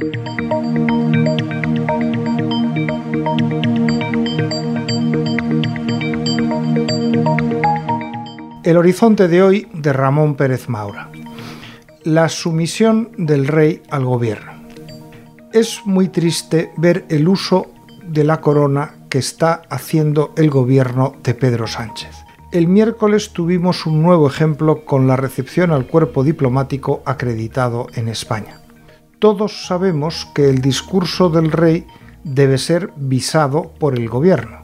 El horizonte de hoy de Ramón Pérez Maura. La sumisión del rey al gobierno. Es muy triste ver el uso de la corona que está haciendo el gobierno de Pedro Sánchez. El miércoles tuvimos un nuevo ejemplo con la recepción al cuerpo diplomático acreditado en España. Todos sabemos que el discurso del rey debe ser visado por el gobierno.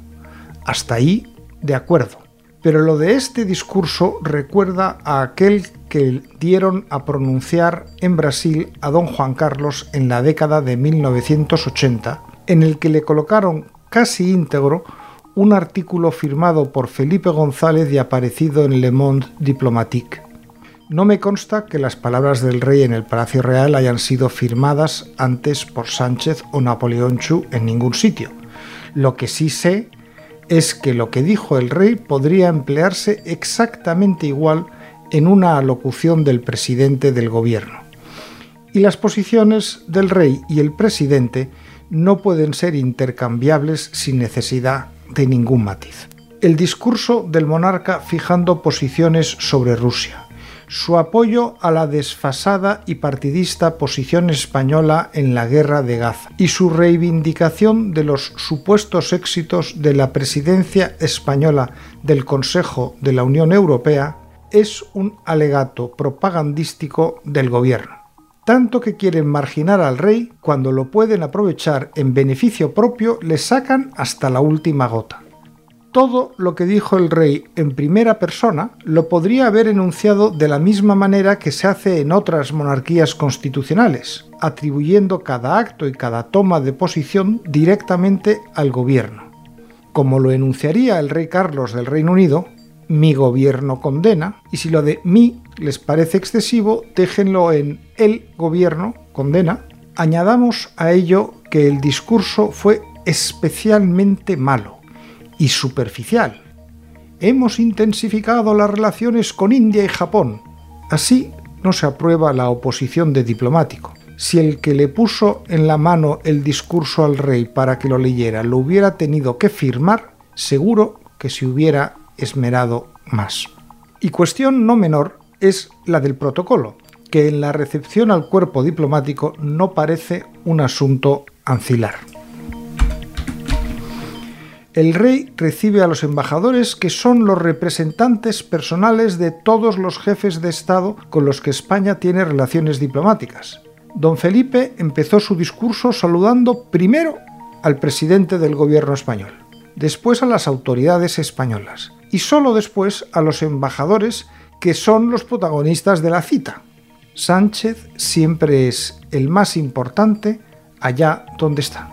Hasta ahí, de acuerdo. Pero lo de este discurso recuerda a aquel que dieron a pronunciar en Brasil a don Juan Carlos en la década de 1980, en el que le colocaron casi íntegro un artículo firmado por Felipe González y aparecido en Le Monde Diplomatique. No me consta que las palabras del rey en el Palacio Real hayan sido firmadas antes por Sánchez o Napoleón Chu en ningún sitio. Lo que sí sé es que lo que dijo el rey podría emplearse exactamente igual en una alocución del presidente del gobierno. Y las posiciones del rey y el presidente no pueden ser intercambiables sin necesidad de ningún matiz. El discurso del monarca fijando posiciones sobre Rusia, su apoyo a la desfasada y partidista posición española en la guerra de Gaza y su reivindicación de los supuestos éxitos de la presidencia española del Consejo de la Unión Europea es un alegato propagandístico del gobierno. Tanto que quieren marginar al rey, cuando lo pueden aprovechar en beneficio propio, le sacan hasta la última gota todo lo que dijo el rey en primera persona lo podría haber enunciado de la misma manera que se hace en otras monarquías constitucionales, atribuyendo cada acto y cada toma de posición directamente al gobierno. Como lo enunciaría el rey Carlos del Reino Unido, mi gobierno condena, y si lo de mi les parece excesivo, déjenlo en el gobierno condena. Añadamos a ello que el discurso fue especialmente malo y superficial. Hemos intensificado las relaciones con India y Japón. Así no se aprueba la oposición de diplomático. Si el que le puso en la mano el discurso al rey para que lo leyera lo hubiera tenido que firmar, seguro que se hubiera esmerado más. Y cuestión no menor es la del protocolo, que en la recepción al cuerpo diplomático no parece un asunto ancilar el rey recibe a los embajadores que son los representantes personales de todos los jefes de Estado con los que España tiene relaciones diplomáticas. Don Felipe empezó su discurso saludando primero al presidente del gobierno español, después a las autoridades españolas y solo después a los embajadores que son los protagonistas de la cita. Sánchez siempre es el más importante allá donde está.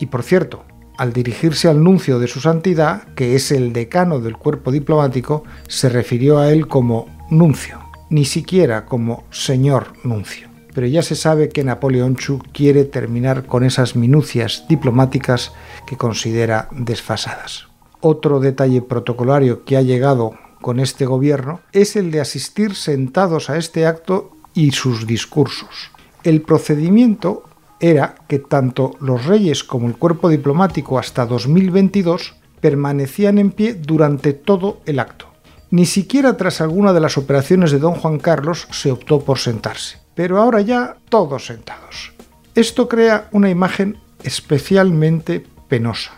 Y por cierto, al dirigirse al nuncio de su santidad, que es el decano del cuerpo diplomático, se refirió a él como nuncio, ni siquiera como señor nuncio. Pero ya se sabe que Napoleón Chu quiere terminar con esas minucias diplomáticas que considera desfasadas. Otro detalle protocolario que ha llegado con este gobierno es el de asistir sentados a este acto y sus discursos. El procedimiento era que tanto los reyes como el cuerpo diplomático hasta 2022 permanecían en pie durante todo el acto. Ni siquiera tras alguna de las operaciones de don Juan Carlos se optó por sentarse, pero ahora ya todos sentados. Esto crea una imagen especialmente penosa.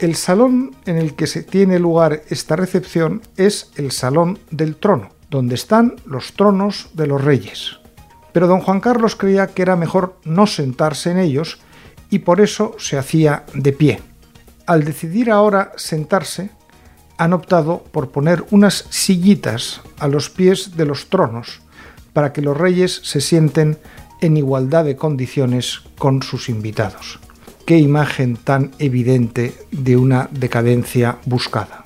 El salón en el que se tiene lugar esta recepción es el Salón del Trono, donde están los tronos de los reyes pero don Juan Carlos creía que era mejor no sentarse en ellos y por eso se hacía de pie. Al decidir ahora sentarse, han optado por poner unas sillitas a los pies de los tronos para que los reyes se sienten en igualdad de condiciones con sus invitados. Qué imagen tan evidente de una decadencia buscada.